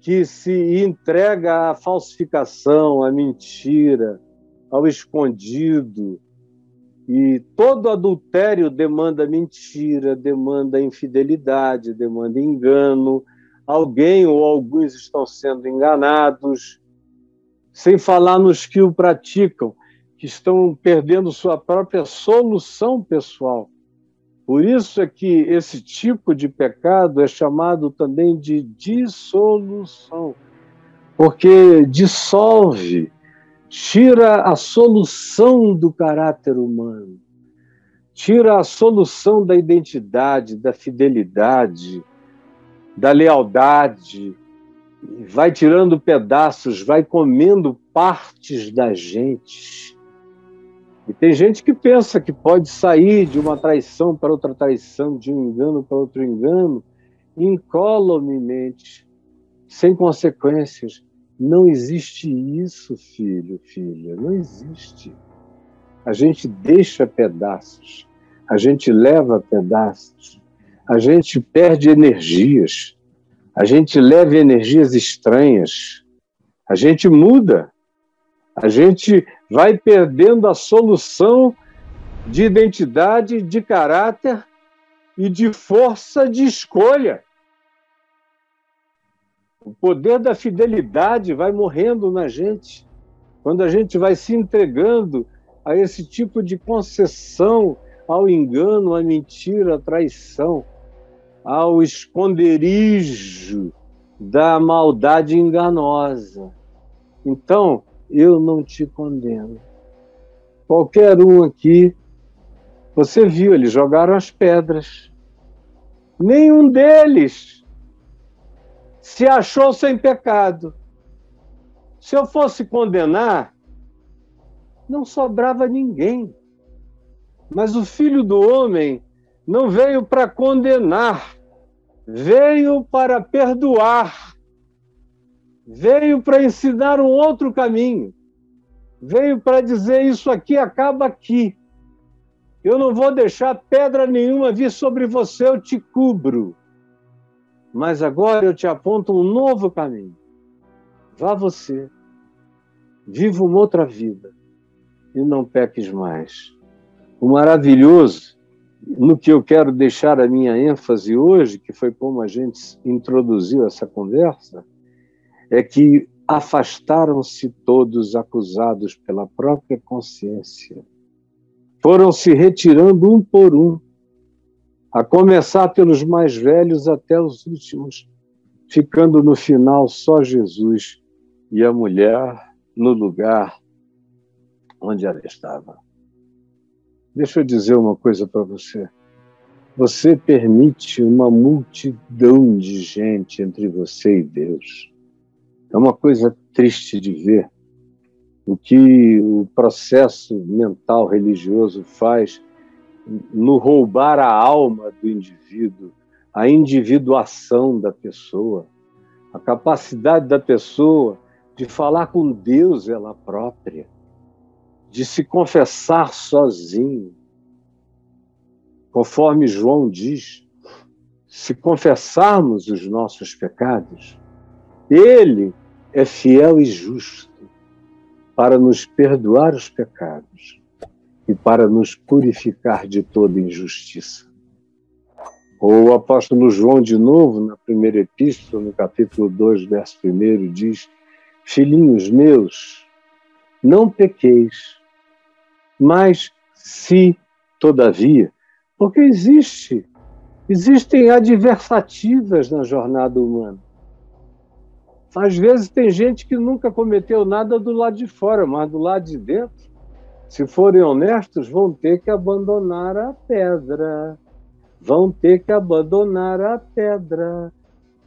que se entrega à falsificação, à mentira, ao escondido. E todo adultério demanda mentira, demanda infidelidade, demanda engano, alguém ou alguns estão sendo enganados, sem falar nos que o praticam, que estão perdendo sua própria solução pessoal. Por isso é que esse tipo de pecado é chamado também de dissolução, porque dissolve, tira a solução do caráter humano, tira a solução da identidade, da fidelidade, da lealdade, vai tirando pedaços, vai comendo partes da gente. E tem gente que pensa que pode sair de uma traição para outra traição, de um engano para outro engano, incolumemente, sem consequências. Não existe isso, filho, filha, não existe. A gente deixa pedaços, a gente leva pedaços, a gente perde energias, a gente leva energias estranhas, a gente muda, a gente vai perdendo a solução de identidade, de caráter e de força de escolha. O poder da fidelidade vai morrendo na gente. Quando a gente vai se entregando a esse tipo de concessão ao engano, à mentira, à traição ao esconderijo da maldade enganosa. Então, eu não te condeno. Qualquer um aqui, você viu, eles jogaram as pedras. Nenhum deles se achou sem pecado. Se eu fosse condenar, não sobrava ninguém. Mas o filho do homem não veio para condenar, veio para perdoar, veio para ensinar um outro caminho, veio para dizer: Isso aqui acaba aqui. Eu não vou deixar pedra nenhuma vir sobre você, eu te cubro. Mas agora eu te aponto um novo caminho. Vá você, viva uma outra vida e não peques mais. O maravilhoso no que eu quero deixar a minha ênfase hoje, que foi como a gente introduziu essa conversa, é que afastaram-se todos acusados pela própria consciência. Foram se retirando um por um, a começar pelos mais velhos até os últimos, ficando no final só Jesus e a mulher no lugar onde ela estava. Deixa eu dizer uma coisa para você. Você permite uma multidão de gente entre você e Deus. É uma coisa triste de ver o que o processo mental religioso faz no roubar a alma do indivíduo, a individuação da pessoa, a capacidade da pessoa de falar com Deus ela própria, de se confessar sozinho. Conforme João diz, se confessarmos os nossos pecados, Ele é fiel e justo para nos perdoar os pecados e para nos purificar de toda injustiça. O apóstolo João, de novo, na primeira epístola, no capítulo 2, verso 1, diz: Filhinhos meus, não pequeis, mas se, todavia, porque existe, existem adversativas na jornada humana. Às vezes tem gente que nunca cometeu nada do lado de fora, mas do lado de dentro, se forem honestos, vão ter que abandonar a pedra. Vão ter que abandonar a pedra.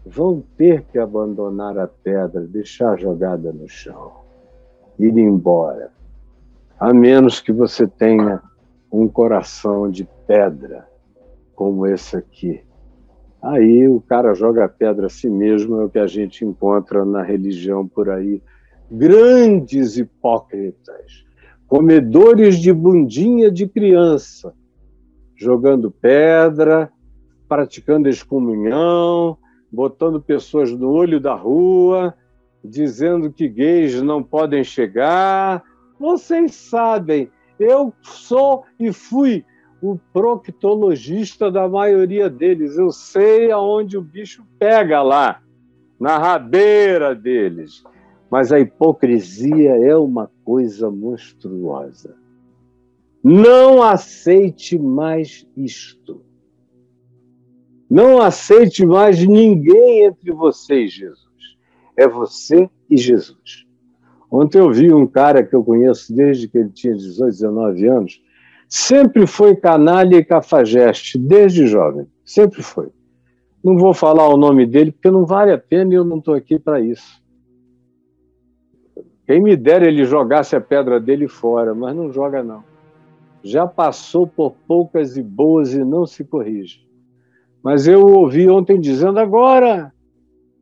Vão ter que abandonar a pedra, deixar jogada no chão, ir embora. A menos que você tenha um coração de pedra, como esse aqui Aí o cara joga pedra a si mesmo, é o que a gente encontra na religião por aí. Grandes hipócritas, comedores de bundinha de criança, jogando pedra, praticando excomunhão, botando pessoas no olho da rua, dizendo que gays não podem chegar. Vocês sabem, eu sou e fui o proctologista da maioria deles. Eu sei aonde o bicho pega lá, na rabeira deles. Mas a hipocrisia é uma coisa monstruosa. Não aceite mais isto. Não aceite mais ninguém entre você e Jesus. É você e Jesus. Ontem eu vi um cara que eu conheço desde que ele tinha 18, 19 anos, Sempre foi canalha e cafajeste, desde jovem. Sempre foi. Não vou falar o nome dele, porque não vale a pena e eu não estou aqui para isso. Quem me dera ele jogasse a pedra dele fora, mas não joga, não. Já passou por poucas e boas e não se corrige. Mas eu ouvi ontem dizendo: agora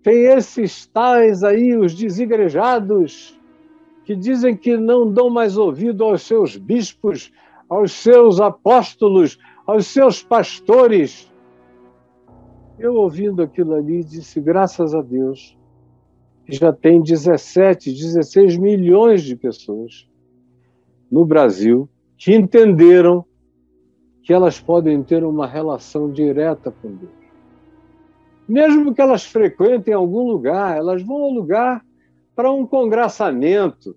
tem esses tais aí, os desigrejados, que dizem que não dão mais ouvido aos seus bispos, aos seus apóstolos, aos seus pastores. Eu ouvindo aquilo ali, disse: graças a Deus, já tem 17, 16 milhões de pessoas no Brasil que entenderam que elas podem ter uma relação direta com Deus. Mesmo que elas frequentem algum lugar, elas vão ao lugar para um congraçamento,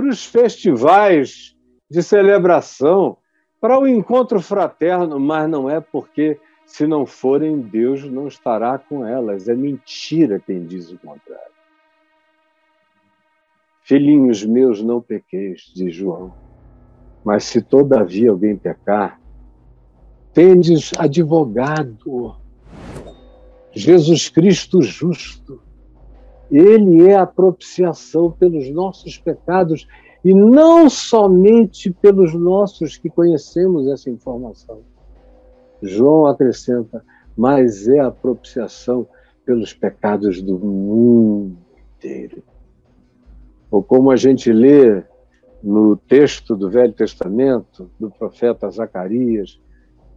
para os festivais de celebração, para o encontro fraterno, mas não é porque, se não forem, Deus não estará com elas. É mentira quem diz o contrário. Filhinhos meus, não pequeis, diz João. Mas se todavia alguém pecar, tendes advogado, Jesus Cristo justo. Ele é a propiciação pelos nossos pecados e não somente pelos nossos que conhecemos essa informação. João acrescenta, mas é a propiciação pelos pecados do mundo inteiro. Ou como a gente lê no texto do Velho Testamento, do profeta Zacarias,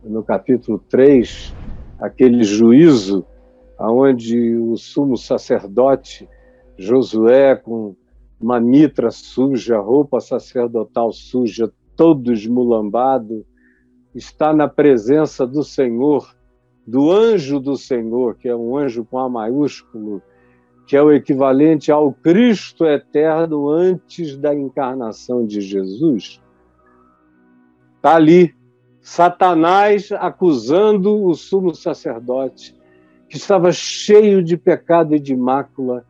no capítulo 3, aquele juízo aonde o sumo sacerdote Josué, com uma mitra suja, roupa sacerdotal suja, todo esmulambado, está na presença do Senhor, do anjo do Senhor, que é um anjo com A maiúsculo, que é o equivalente ao Cristo eterno antes da encarnação de Jesus. Está ali, Satanás acusando o sumo sacerdote, que estava cheio de pecado e de mácula,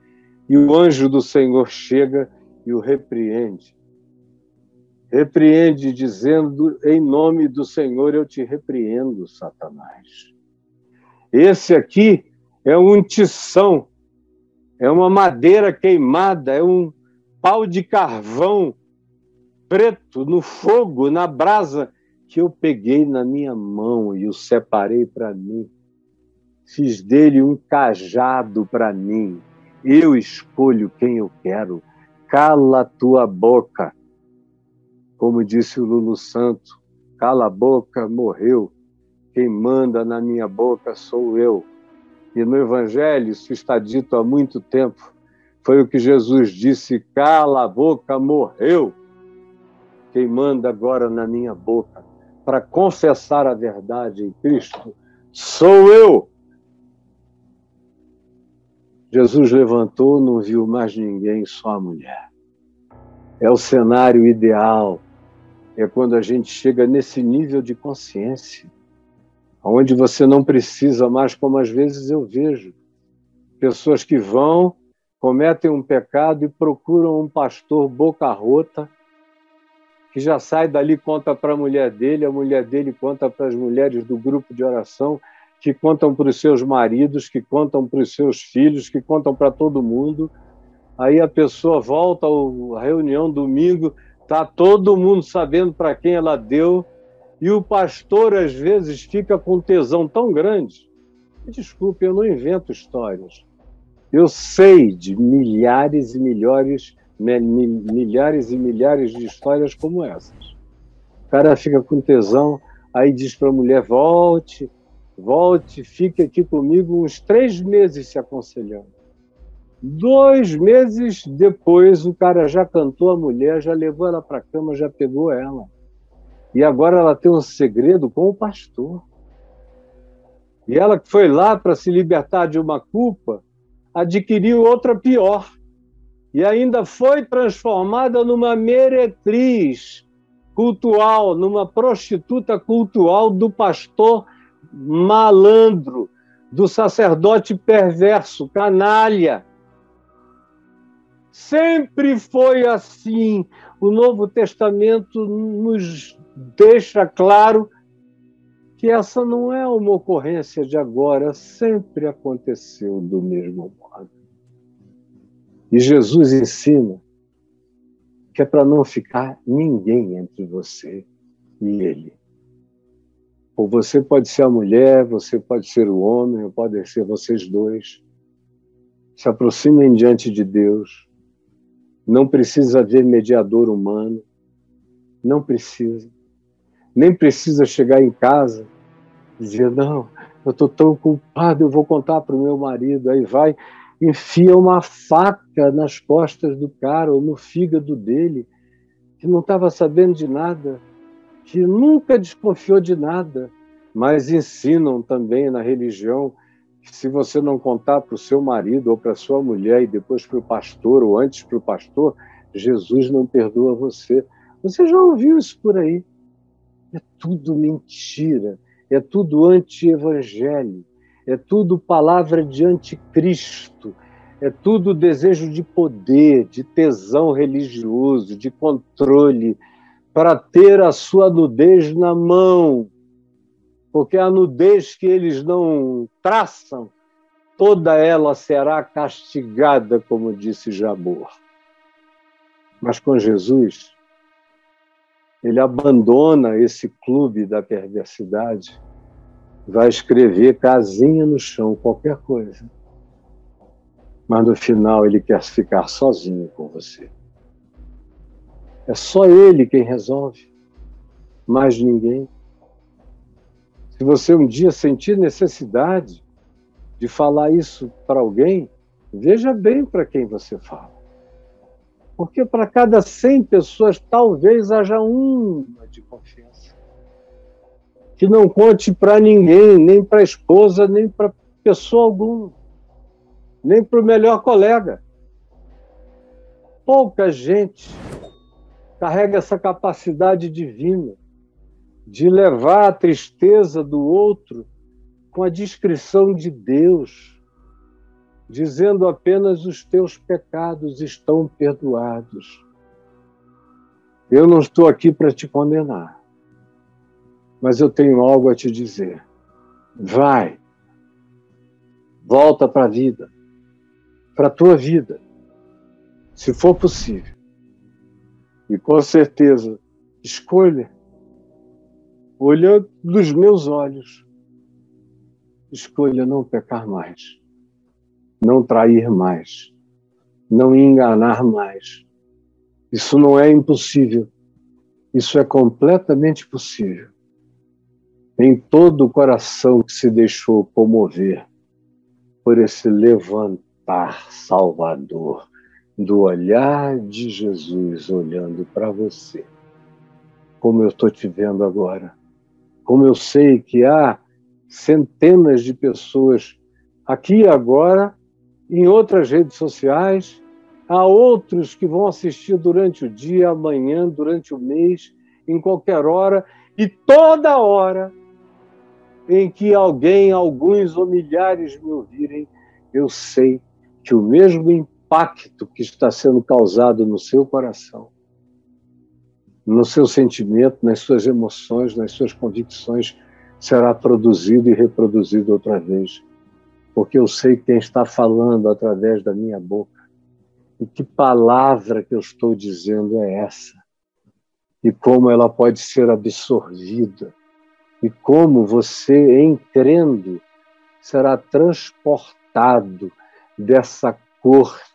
e o anjo do Senhor chega e o repreende. Repreende, dizendo: Em nome do Senhor eu te repreendo, Satanás. Esse aqui é um tição, é uma madeira queimada, é um pau de carvão preto no fogo, na brasa, que eu peguei na minha mão e o separei para mim. Fiz dele um cajado para mim. Eu escolho quem eu quero. Cala tua boca. Como disse o Lulu Santo, cala a boca, morreu. Quem manda na minha boca sou eu. E no Evangelho, isso está dito há muito tempo, foi o que Jesus disse: cala a boca, morreu quem manda agora na minha boca para confessar a verdade em Cristo sou eu. Jesus levantou, não viu mais ninguém, só a mulher. É o cenário ideal. É quando a gente chega nesse nível de consciência, onde você não precisa mais, como às vezes eu vejo, pessoas que vão, cometem um pecado e procuram um pastor boca rota que já sai dali conta para a mulher dele, a mulher dele conta para as mulheres do grupo de oração, que contam para os seus maridos, que contam para os seus filhos, que contam para todo mundo. Aí a pessoa volta à reunião domingo, tá todo mundo sabendo para quem ela deu, e o pastor às vezes fica com tesão tão grande. Desculpe, eu não invento histórias. Eu sei de milhares e milhares milhares e milhares de histórias como essas. O cara fica com tesão, aí diz para a mulher: volte, volte, fique aqui comigo uns três meses se aconselhando. Dois meses depois, o cara já cantou a mulher, já levou ela para a cama, já pegou ela. E agora ela tem um segredo com o pastor. E ela que foi lá para se libertar de uma culpa, adquiriu outra pior e ainda foi transformada numa meretriz cultual, numa prostituta cultural do pastor malandro, do sacerdote perverso, canalha. Sempre foi assim. O Novo Testamento nos deixa claro que essa não é uma ocorrência de agora, sempre aconteceu do mesmo modo. E Jesus ensina que é para não ficar ninguém entre você e ele. Ou você pode ser a mulher, você pode ser o homem, ou pode ser vocês dois. Se aproximem diante de Deus. Não precisa haver mediador humano. Não precisa. Nem precisa chegar em casa e dizer: Não, eu estou tão culpado, eu vou contar para o meu marido. Aí vai enfia uma faca nas costas do cara ou no fígado dele, que não estava sabendo de nada, que nunca desconfiou de nada, mas ensinam também na religião que se você não contar para o seu marido ou para sua mulher e depois para o pastor ou antes para o pastor, Jesus não perdoa você. Você já ouviu isso por aí? É tudo mentira, é tudo anti-evangelho é tudo palavra de anticristo, é tudo desejo de poder, de tesão religioso, de controle, para ter a sua nudez na mão. Porque a nudez que eles não traçam, toda ela será castigada, como disse Jabor. Mas com Jesus, ele abandona esse clube da perversidade vai escrever casinha no chão, qualquer coisa. Mas no final ele quer ficar sozinho com você. É só ele quem resolve, mais ninguém. Se você um dia sentir necessidade de falar isso para alguém, veja bem para quem você fala. Porque para cada 100 pessoas, talvez haja uma de confiança que não conte para ninguém, nem para a esposa, nem para pessoa alguma, nem para o melhor colega. Pouca gente carrega essa capacidade divina de levar a tristeza do outro com a descrição de Deus, dizendo apenas os teus pecados estão perdoados. Eu não estou aqui para te condenar, mas eu tenho algo a te dizer. Vai, volta para a vida, para a tua vida, se for possível. E com certeza, escolha, olhando nos meus olhos, escolha não pecar mais, não trair mais, não enganar mais. Isso não é impossível, isso é completamente possível. Em todo o coração que se deixou comover por esse levantar salvador do olhar de Jesus olhando para você, como eu estou te vendo agora, como eu sei que há centenas de pessoas aqui agora, em outras redes sociais, há outros que vão assistir durante o dia, amanhã, durante o mês, em qualquer hora, e toda hora em que alguém, alguns ou milhares me ouvirem, eu sei que o mesmo impacto que está sendo causado no seu coração, no seu sentimento, nas suas emoções, nas suas convicções, será produzido e reproduzido outra vez. Porque eu sei quem está falando através da minha boca. E que palavra que eu estou dizendo é essa? E como ela pode ser absorvida e como você, em crendo, será transportado dessa corte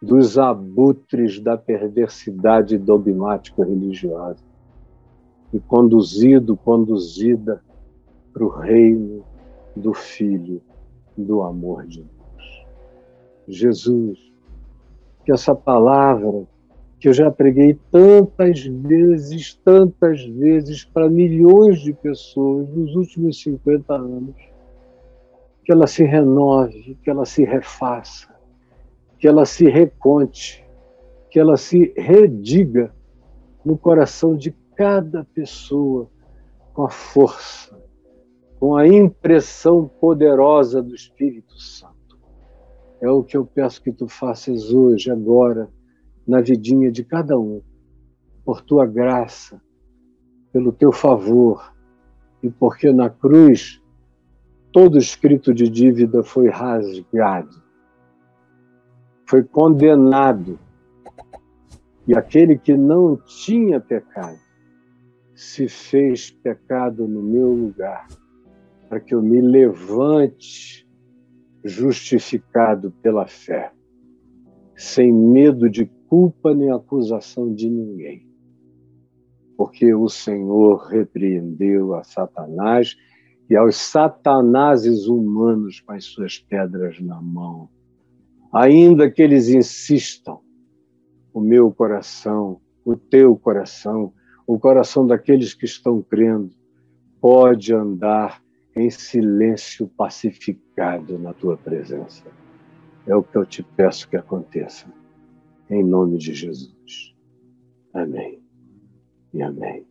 dos abutres da perversidade dogmático-religiosa e conduzido, conduzida para o reino do Filho do amor de Deus. Jesus, que essa palavra que eu já preguei tantas vezes, tantas vezes para milhões de pessoas nos últimos 50 anos. Que ela se renove, que ela se refaça, que ela se reconte, que ela se rediga no coração de cada pessoa com a força, com a impressão poderosa do Espírito Santo. É o que eu peço que tu faças hoje, agora na vidinha de cada um, por tua graça, pelo teu favor, e porque na cruz todo escrito de dívida foi rasgado, foi condenado, e aquele que não tinha pecado se fez pecado no meu lugar, para que eu me levante justificado pela fé, sem medo de culpa nem acusação de ninguém. Porque o Senhor repreendeu a Satanás e aos satanases humanos com as suas pedras na mão. Ainda que eles insistam, o meu coração, o teu coração, o coração daqueles que estão crendo, pode andar em silêncio pacificado na tua presença. É o que eu te peço que aconteça em nome de Jesus. Amém e amém.